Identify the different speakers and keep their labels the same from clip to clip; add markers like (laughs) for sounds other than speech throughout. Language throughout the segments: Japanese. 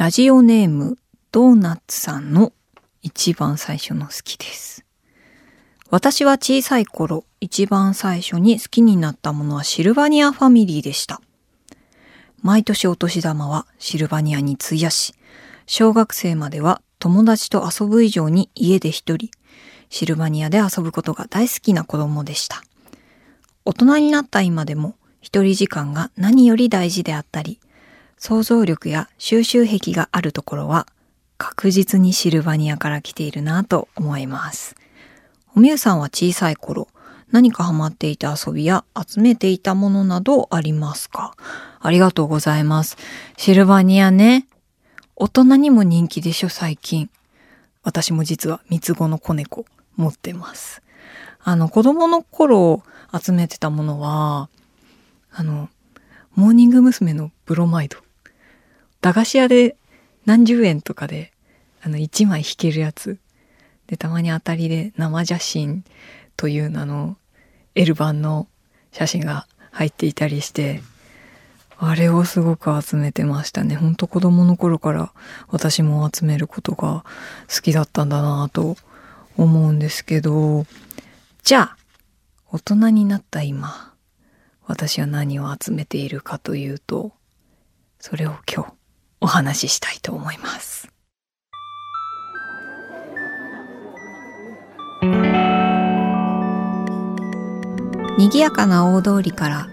Speaker 1: ラジオネームドーナツさんの一番最初の好きです。私は小さい頃、一番最初に好きになったものはシルバニアファミリーでした。毎年お年玉はシルバニアに費やし、小学生までは友達と遊ぶ以上に家で一人、シルバニアで遊ぶことが大好きな子供でした。大人になった今でも一人時間が何より大事であったり、想像力や収集癖があるところは確実にシルバニアから来ているなと思います。おみゆさんは小さい頃、何かハマっていた遊びや集めていたものなどありますか？ありがとうございます。シルバニアね。大人にも人気でしょ、最近。私も実は三つ子の子猫持ってます。あの、子供の頃集めてたものは、あの、モーニング娘。のブロマイド。駄菓子屋で何十円とかで、あの、一枚引けるやつ。で、たまに当たりで生写真という名の L 版の写真が入っていたりして、あれをすごく集めてましたね。ほんと子供の頃から私も集めることが好きだったんだなと思うんですけど、じゃあ、大人になった今、私は何を集めているかというと、それを今日お話ししたいと思います。賑やかな大通りから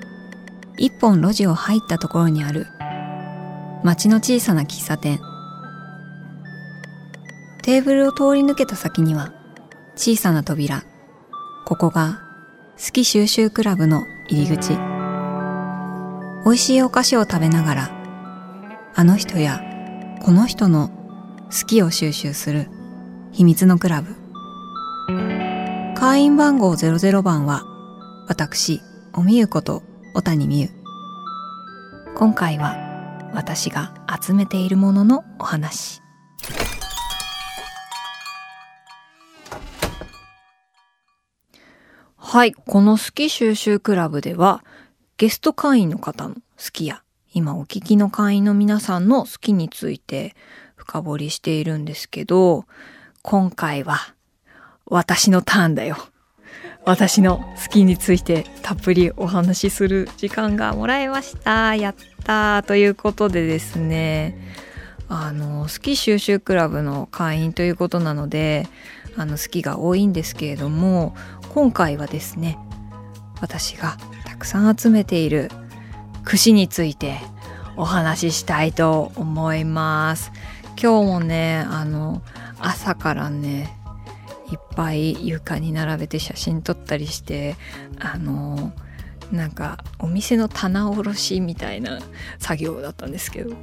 Speaker 1: 一本路地を入ったところにある町の小さな喫茶店。テーブルを通り抜けた先には小さな扉。ここが好き収集クラブの入り口。美味しいお菓子を食べながらあの人やこの人の好きを収集する秘密のクラブ会員番号00番は私、おみゆこと小谷美優。今回は私が集めているもののお話。はい、この好き収集クラブではゲスト会員の方の好きや今お聞きの会員の皆さんの好きについて深掘りしているんですけど今回は私のターンだよ。私の好きについてたっぷりお話しする時間がもらえましたやったということでですねあの好き収集クラブの会員ということなのであの好きが多いんですけれども今回はですね私がたくさん集めている串についてお話ししたいと思います。今日もねあの朝からねいっぱい床に並べて写真撮ったりしてあのなんかお店の棚卸しみたいな作業だったんですけど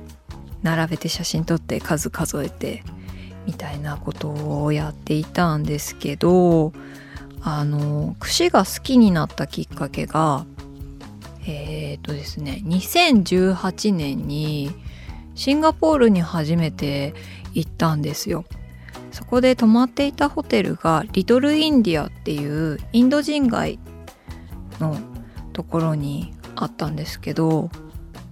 Speaker 1: 並べて写真撮って数数えてみたいなことをやっていたんですけどあの串が好きになったきっかけがえっ、ー、とですね2018年にシンガポールに初めて行ったんですよ。そこで泊まっていたホテルがリトルインディアっていうインド人街のところにあったんですけど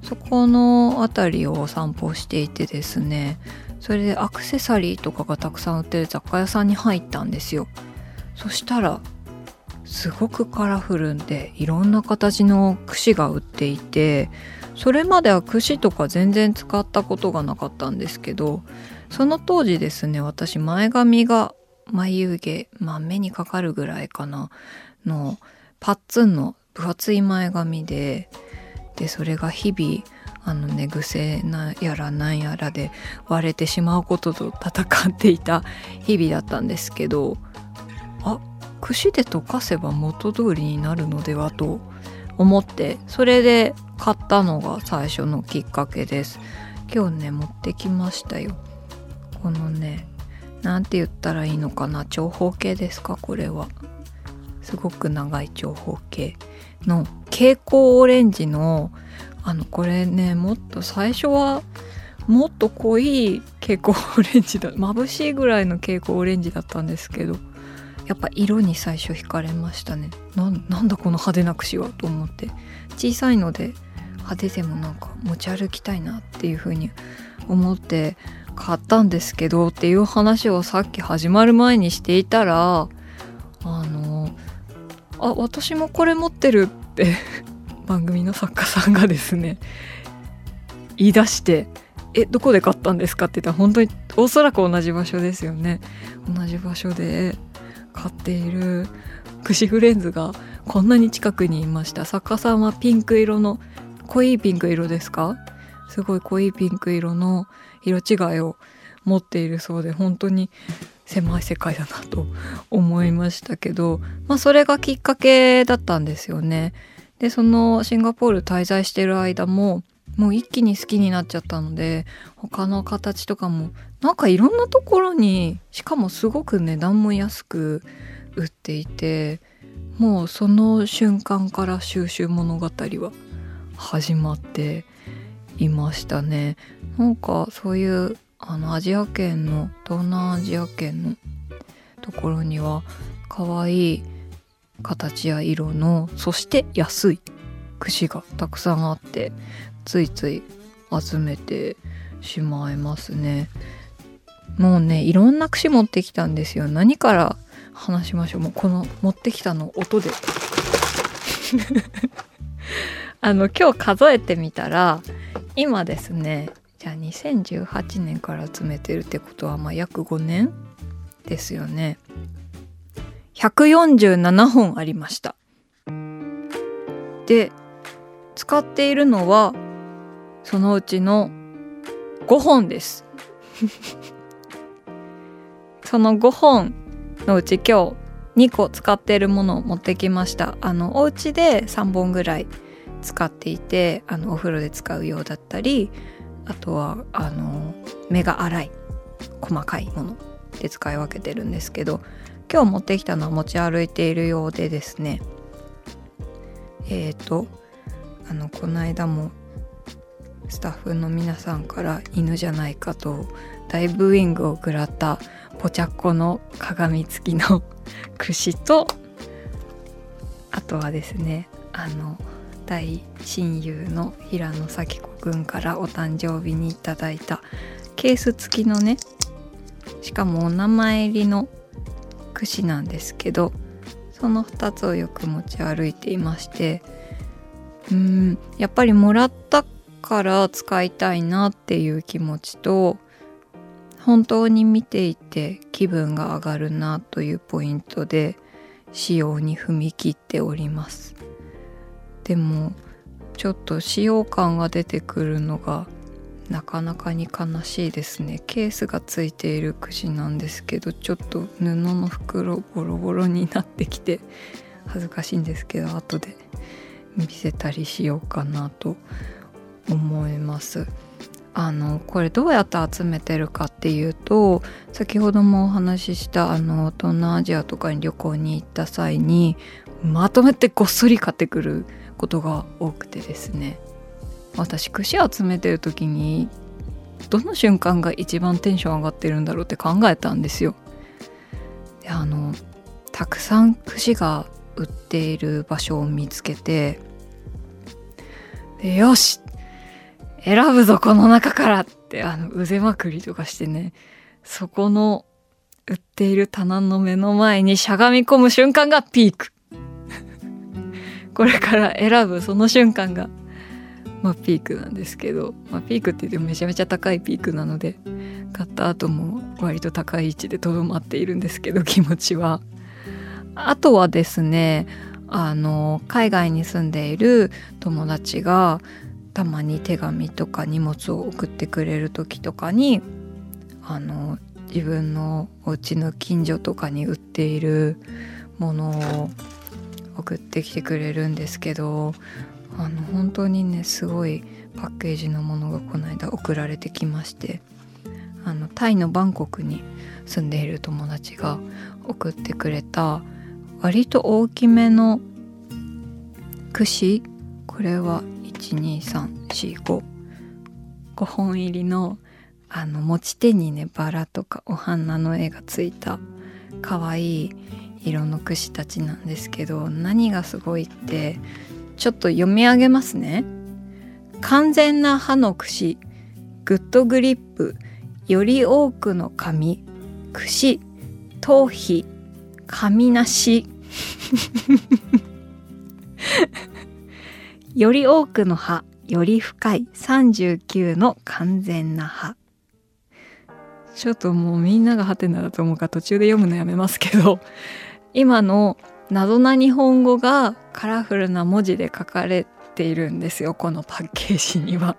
Speaker 1: そこの辺りをお散歩していてですねそれでアクセサリーとかがたくさん売ってる雑貨屋さんに入ったんですよそしたらすごくカラフルでいろんな形の櫛が売っていてそれまでは櫛とか全然使ったことがなかったんですけどその当時ですね私前髪が眉毛、まあ、目にかかるぐらいかなのパッツンの分厚い前髪ででそれが日々あの寝癖なやらなんやらで割れてしまうことと戦っていた日々だったんですけどあ櫛で溶かせば元通りになるのではと思ってそれで買ったのが最初のきっかけです。今日ね持ってきましたよ。このね何て言ったらいいのかな長方形ですかこれは。すごく長い長方形の蛍光オレンジのあのこれねもっと最初はもっと濃い蛍光オレンジだ眩しいぐらいの蛍光オレンジだったんですけどやっぱ色に最初惹かれましたねなんだこの派手な串はと思って小さいので派手でもなんか持ち歩きたいなっていう風に思って買ったんですけどっていう話をさっき始まる前にしていたらあのあ私もこれ持ってるって (laughs) 番組の作家さんがですね言い出して「えどこで買ったんですか?」って言ったら本当におそらく同じ場所ですよね同じ場所で買っている串フレンズがこんなに近くにいました。作家さんはピンク色の濃いピンク色ですか？すごい濃いピンク色の色違いを持っているそうで本当に狭い世界だなと思いましたけど、まあ、それがきっかけだったんですよね。でそのシンガポール滞在してる間ももう一気に好きになっちゃったので他の形とかもなんかいろんなところにしかもすごく値段も安く売っていてもうその瞬間から収集物語は始まっていましたね。なんかそういうあのアジア圏の東南アジア圏のところには可愛い形や色のそして安い串がたくさんあってついつい集めてしまいますねもうねいろんな串持ってきたんですよ。何から話しましょう。もうこの持ってきたの音で。(laughs) あの今日数えてみたら今ですねじゃあ2018年から集めてるってことはまあ約5年ですよね。147本ありました。で使っているのはそのうちの5本です。その5本のうち今日2個使っているものを持ってきました。あのお家で3本ぐらい使っていてあのお風呂で使うようだったりあとはあの目が粗い細かいもので使い分けてるんですけど今日持ってきたのは持ち歩いているようでですね。えっ、ー、とあのこの間もスタッフの皆さんから犬じゃないかと大ブーイングを食らったポチャッコの鏡付きの (laughs) 串とあとはですねあの大親友の平野咲子くんからお誕生日にいただいたケース付きのねしかもお名前入りの串なんですけどその2つをよく持ち歩いていましてうーんやっぱりもらったから使いたいなっていう気持ちと本当に見ていて気分が上がるなというポイントで使用に踏み切っております。でもちょっと使用感が出てくるのがなかなかに悲しいですね。ケースがついている串なんですけどちょっと布の袋ボロボロになってきて恥ずかしいんですけど後で見せたりしようかなと思います。あのこれどうやって集めてるかっていうと先ほどもお話ししたあの東南アジアとかに旅行に行った際にまとめてごっそり買ってくることが多くてですね私串集めてる時にどの瞬間が一番テンション上がってるんだろうって考えたんですよ。であのたくさん串が売っている場所を見つけてよし選ぶぞこの中からってあの腕まくりとかしてね。そこの売っている棚の目の前にしゃがみ込む瞬間がピーク。(laughs) これから選ぶその瞬間がまあピークなんですけど、まあ、ピークって言ってもめちゃめちゃ高いピークなので買った後も割と高い位置でとどまっているんですけど (laughs) 気持ちは。あとはですねあの海外に住んでいる友達がたまに手紙とか荷物を送ってくれる時とかにあの自分のお家の近所とかに売っているものを送ってきてくれるんですけどあの本当にねすごいパッケージのものがこの間送られてきましてあのタイのバンコクに住んでいる友達が送ってくれた割と大きめの串？これは12345 5本入りのあの持ち手にねバラとかお花の絵がついた可愛い色の櫛たちなんですけど何がすごいってちょっと読み上げますね。完全な歯の櫛グッドグリップより多くの髪櫛頭皮髪なし。より多くの歯より深い39の完全な歯ちょっともうみんながハテナだと思うから途中で読むのやめますけど (laughs) 今の謎な日本語がカラフルな文字で書かれているんですよこのパッケージには。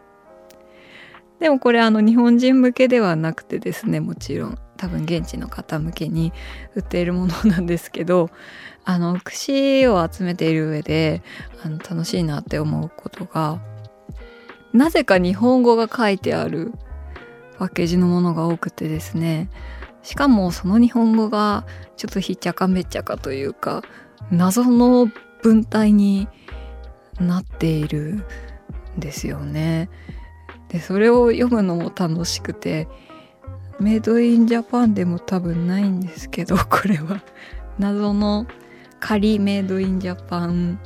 Speaker 1: でもこれあの日本人向けではなくてですねもちろん多分現地の方向けに売っているものなんですけど (laughs) あの串を集めている上であの楽しいなって思うことがなぜか日本語が書いてあるパッケージのものが多くてですねしかもその日本語がちょっとひっちゃかめっちゃかというか謎の文体になっているんですよね。でそれを読むのも楽しくてメイドインジャパンでも多分ないんですけど (laughs) これは。謎の仮メイドインジャパン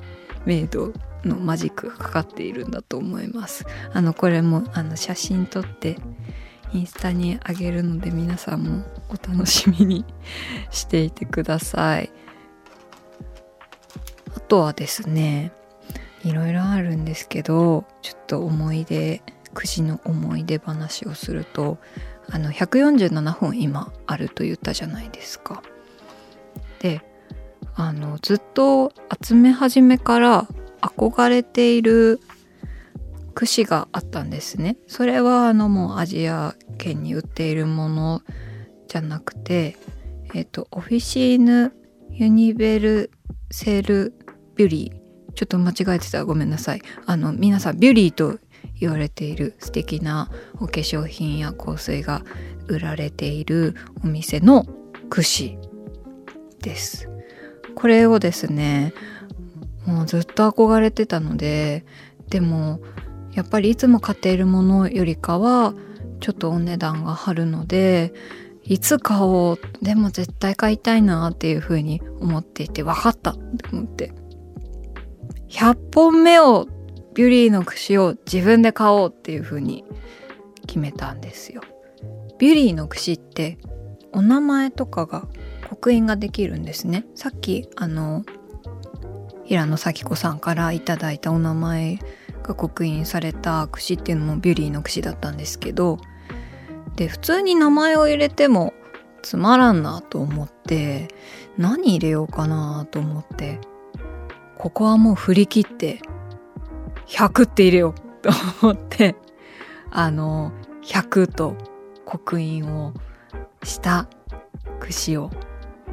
Speaker 1: メイドのマジックがかかっているんだと思います。あのこれもあの写真撮ってインスタにあげるので皆さんもお楽しみに (laughs) していてください。あとはですねいろいろあるんですけどちょっと思い出くじの思い出話をするとあの147本今あると言ったじゃないですか。であのずっと集め始めから憧れている串があったんですね。それはあのもうアジア圏に売っているものじゃなくて、えっ、とオフィシーヌ・ユニベルセル・ビュリーちょっと間違えてたらごめんなさい。あの皆さんビュリーと言われている素敵なお化粧品や香水が売られているお店の串です。これをですねもうずっと憧れてたのででもやっぱりいつも買っているものよりかはちょっとお値段が張るのでいつ買おうでも絶対買いたいなっていうふうに思っていて分かったって思って100本目をビュリーの串を自分で買おうっていう風に決めたんですよ。ビュリーの串ってお名前とかが刻印ができるんですね。さっきあの平野咲子さんからいただいたお名前が刻印された串っていうのもビュリーの串だったんですけどで普通に名前を入れてもつまらんなと思って何入れようかなと思ってここはもう振り切って100って入れよう。と思ってあの100と刻印をした串を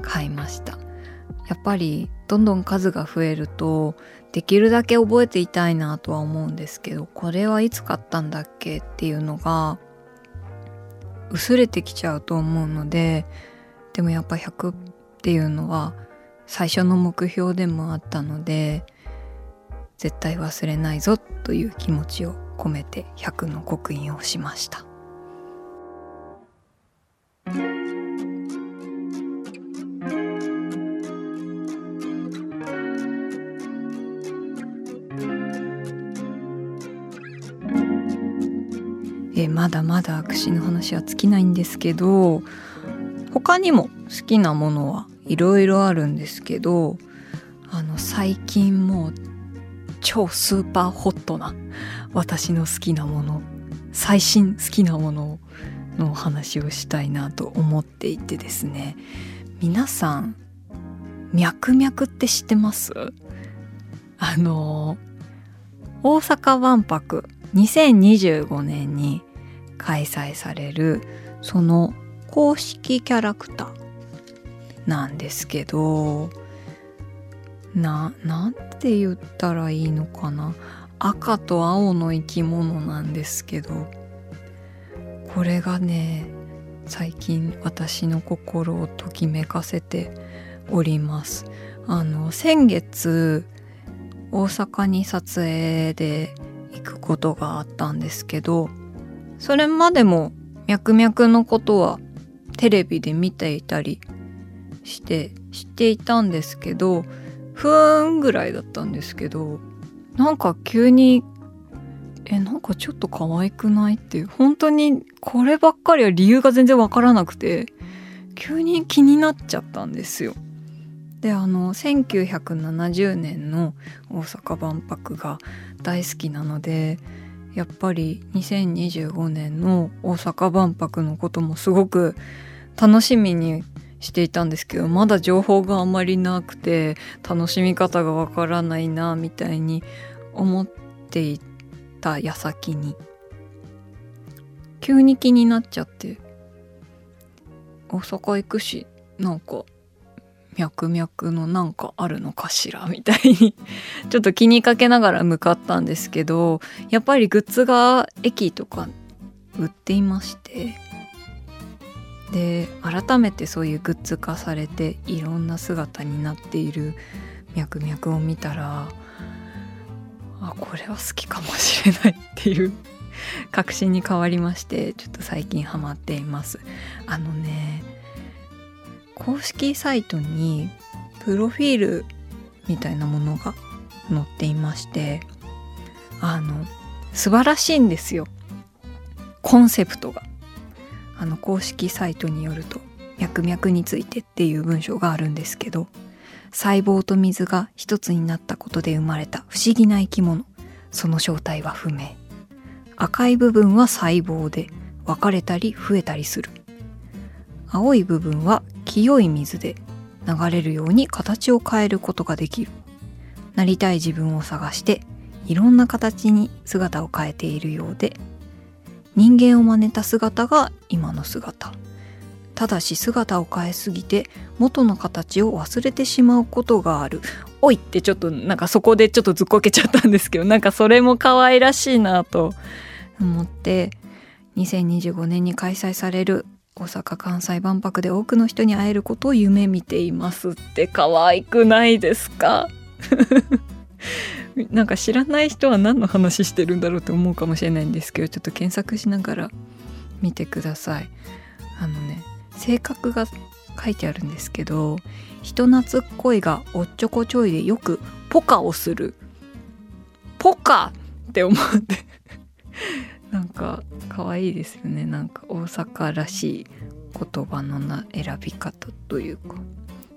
Speaker 1: 買いました。やっぱりどんどん数が増えるとできるだけ覚えていたいなとは思うんですけどこれはいつ買ったんだっけっていうのが薄れてきちゃうと思うのででもやっぱ100っていうのは最初の目標でもあったので絶対忘れないぞという気持ちを込めて100の刻印をしました。えまだまだ串の話は尽きないんですけど他にも好きなものはいろいろあるんですけどあの最近もう超スーパーホットな私の好きなもの最新好きなもののお話をしたいなと思っていてですね。皆さん脈々って知ってます？あの大阪万博2025年に開催されるその公式キャラクターなんですけどな、なんてて言ったらいいのかな。赤と青の生き物なんですけど、これがね、最近私の心をときめかせております。あの、先月、大阪に撮影で行くことがあったんですけど、それまでも脈々のことはテレビで見ていたりして知っていたんですけどふーんぐらいだったんですけどなんか急にえなんかちょっと可愛くないっていう本当にこればっかりは理由が全然わからなくて急に気になっちゃったんですよ。であの1970年の大阪万博が大好きなのでやっぱり2025年の大阪万博のこともすごく楽しみにしていたんですけどまだ情報があまりなくて楽しみ方がわからないなみたいに思っていた矢先に。急に気になっちゃって。大阪行くしなんか脈々のなんかあるのかしらみたいに。(laughs) ちょっと気にかけながら向かったんですけどやっぱりグッズが駅とか売っていましてで改めてそういうグッズ化されていろんな姿になっている脈々を見たらあこれは好きかもしれないっていう (laughs) 確信に変わりましてちょっと最近ハマっています。あのね公式サイトにプロフィールみたいなものが載っていましてあの素晴らしいんですよ。コンセプトが。あの公式サイトによると脈々についてっていう文章があるんですけど細胞と水が一つになったことで生まれた不思議な生き物。その正体は不明。赤い部分は細胞で分かれたり増えたりする。青い部分は清い水で流れるように形を変えることができる。なりたい自分を探していろんな形に姿を変えているようで人間を真似た姿が今の姿。ただし姿を変えすぎて元の形を忘れてしまうことがある。おいってちょっとなんかそこでちょっとずっこけちゃったんですけどなんかそれも可愛らしいなと。思って2025年に開催される大阪・関西万博で多くの人に会えることを夢見ていますって。可愛くないですか？(laughs) なんか知らない人は何の話してるんだろうって思うかもしれないんですけどちょっと検索しながら見てください。あのね性格が書いてあるんですけど人懐っこいがおっちょこちょいでよくポカをする。ポカって思って。(laughs) なんか可愛いですよね。なんか大阪らしい言葉のな選び方というか。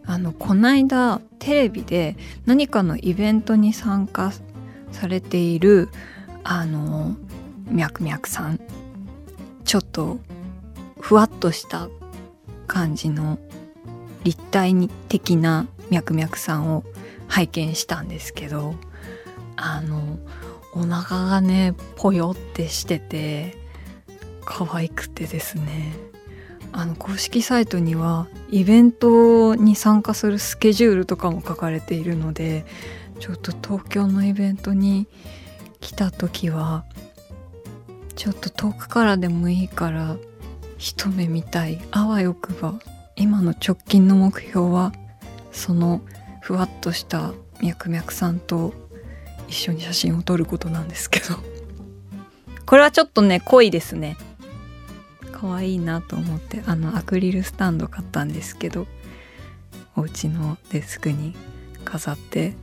Speaker 1: あのこないだテレビで何かのイベントに参加されているあのみゃくみゃくさん。ちょっとふわっとした感じの立体的なみゃくみゃくさんを拝見したんですけどあのお腹がねぽよってしてて可愛くてですね。あの公式サイトにはイベントに参加するスケジュールとかも書かれているのでちょっと東京のイベントに来た時はちょっと遠くからでもいいから一目見たい。あわよくば今の直近の目標はそのふわっとした脈々さんと一緒に写真を撮ることなんですけど。これはちょっとね濃いですね。可愛いなと思ってあのアクリルスタンド買ったんですけどお家のデスクに飾って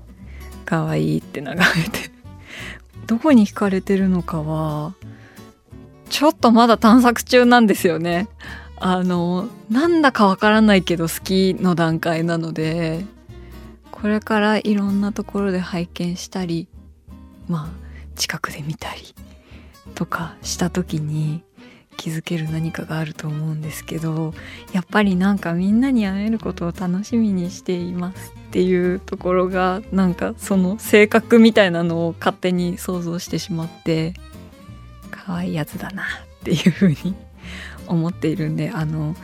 Speaker 1: 可愛いって眺めて (laughs) どこに惹かれてるのかはちょっとまだ探索中なんですよね。あのなんだかわからないけど好きの段階なのでこれからいろんなところで拝見したりまあ近くで見たりとかした時に気づける何かがあると思うんですけどやっぱりなんかみんなに会えることを楽しみにしていますっていうところがなんかその性格みたいなのを勝手に想像してしまって可愛いやつだなっていうふうに思っているんであの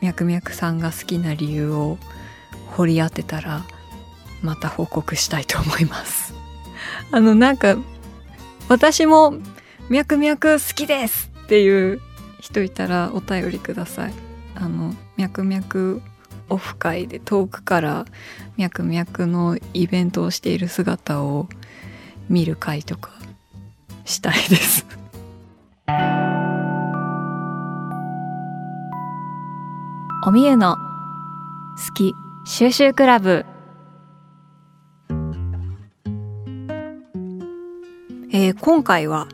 Speaker 1: 脈々さんが好きな理由を掘り当てたらまた報告したいと思います。あのなんか私も脈々好きですっていう人いたらお便りください。あの脈々オフ会で遠くから脈々のイベントをしている姿を見る会とかしたいです。(laughs) おみゆの好き収集クラブ。えー、今回は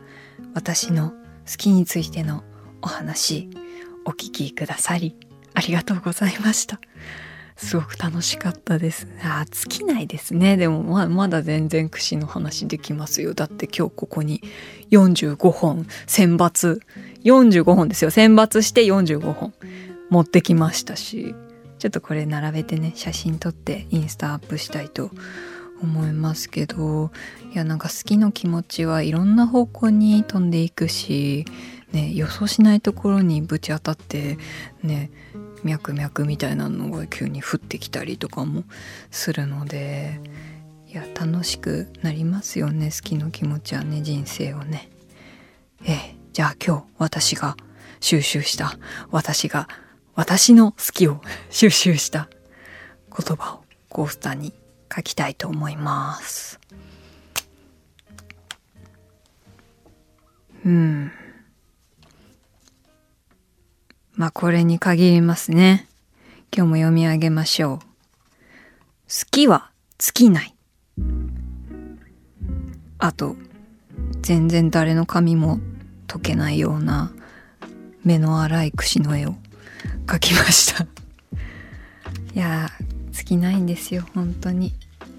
Speaker 1: 私の好きについてのお話お聞きくださりありがとうございました。すごく楽しかったです。あ、尽きないですね。でもままだ全然串の話できますよ。だって今日ここに45本選抜、45本ですよ。選抜して45本持ってきましたし、ちょっとこれ並べてね、写真撮ってインスタアップしたいと思います思いますけど、いやなんか好きの気持ちはいろんな方向に飛んでいくし、ね、予想しないところにぶち当たってね脈々みたいなのが急に降ってきたりとかもするのでいや楽しくなりますよね好きの気持ちはね人生をね。ええじゃあ今日私が収集した私が私の好きを収集した言葉をコースターに書きたいと思いますうんまあこれに限りますね。今日も読み上げましょう。好きは尽きない。あと、全然誰の髪も解けないような目の粗い櫛の絵を描きましたいや尽きないんですよ本当に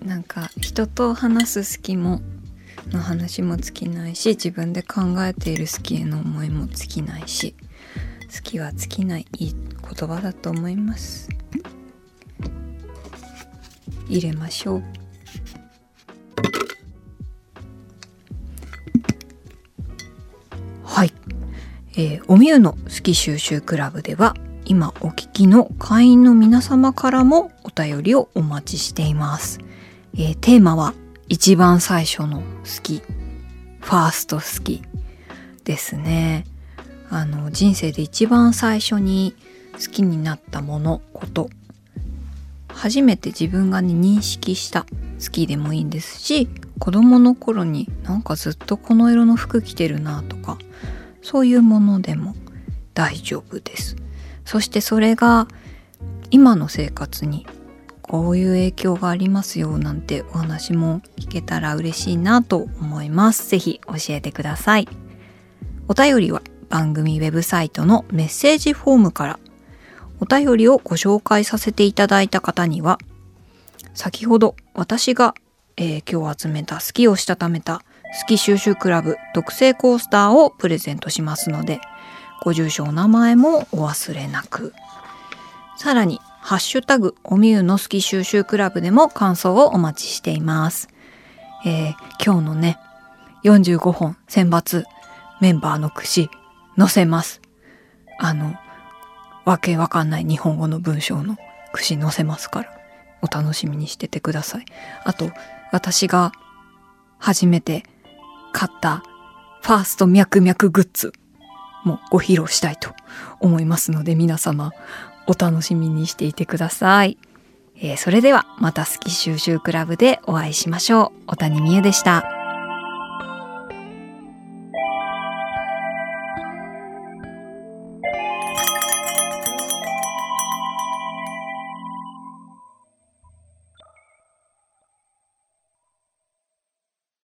Speaker 1: なんか人と話す好きもの話も尽きないし自分で考えている好きへの思いも尽きないし好きは尽きないいい言葉だと思います。入れましょう。はい、えー、おみゆの好き収集クラブでは今お聞きの会員の皆様からもお便りをお待ちしています、えー、テーマは一番最初の好き。ファースト好きですね。あの人生で一番最初に好きになったものこと。初めて自分がね認識した好きでもいいんですし子供の頃になんかずっとこの色の服着てるなとかそういうものでも大丈夫です。そしてそれが今の生活にこういう影響がありますよなんてお話も聞けたら嬉しいなと思います。ぜひ教えてください。お便りは番組ウェブサイトのメッセージフォームからお便りをご紹介させていただいた方には先ほど私が、えー、今日集めた好きをしたためた好き収集クラブ特製コースターをプレゼントしますのでご住所お名前もお忘れなくさらにハッシュタグおみゆの好き収集クラブでも感想をお待ちしています、えー、今日のね45本選抜メンバーの串載せます。あの、わけわかんない日本語の文章の串載せますから、お楽しみにしててください。あと、私が初めて買ったファースト脈々グッズもご披露したいと思いますので、皆様お楽しみにしていてください。えー、それではまた好き収集クラブでお会いしましょう。小谷美優でした。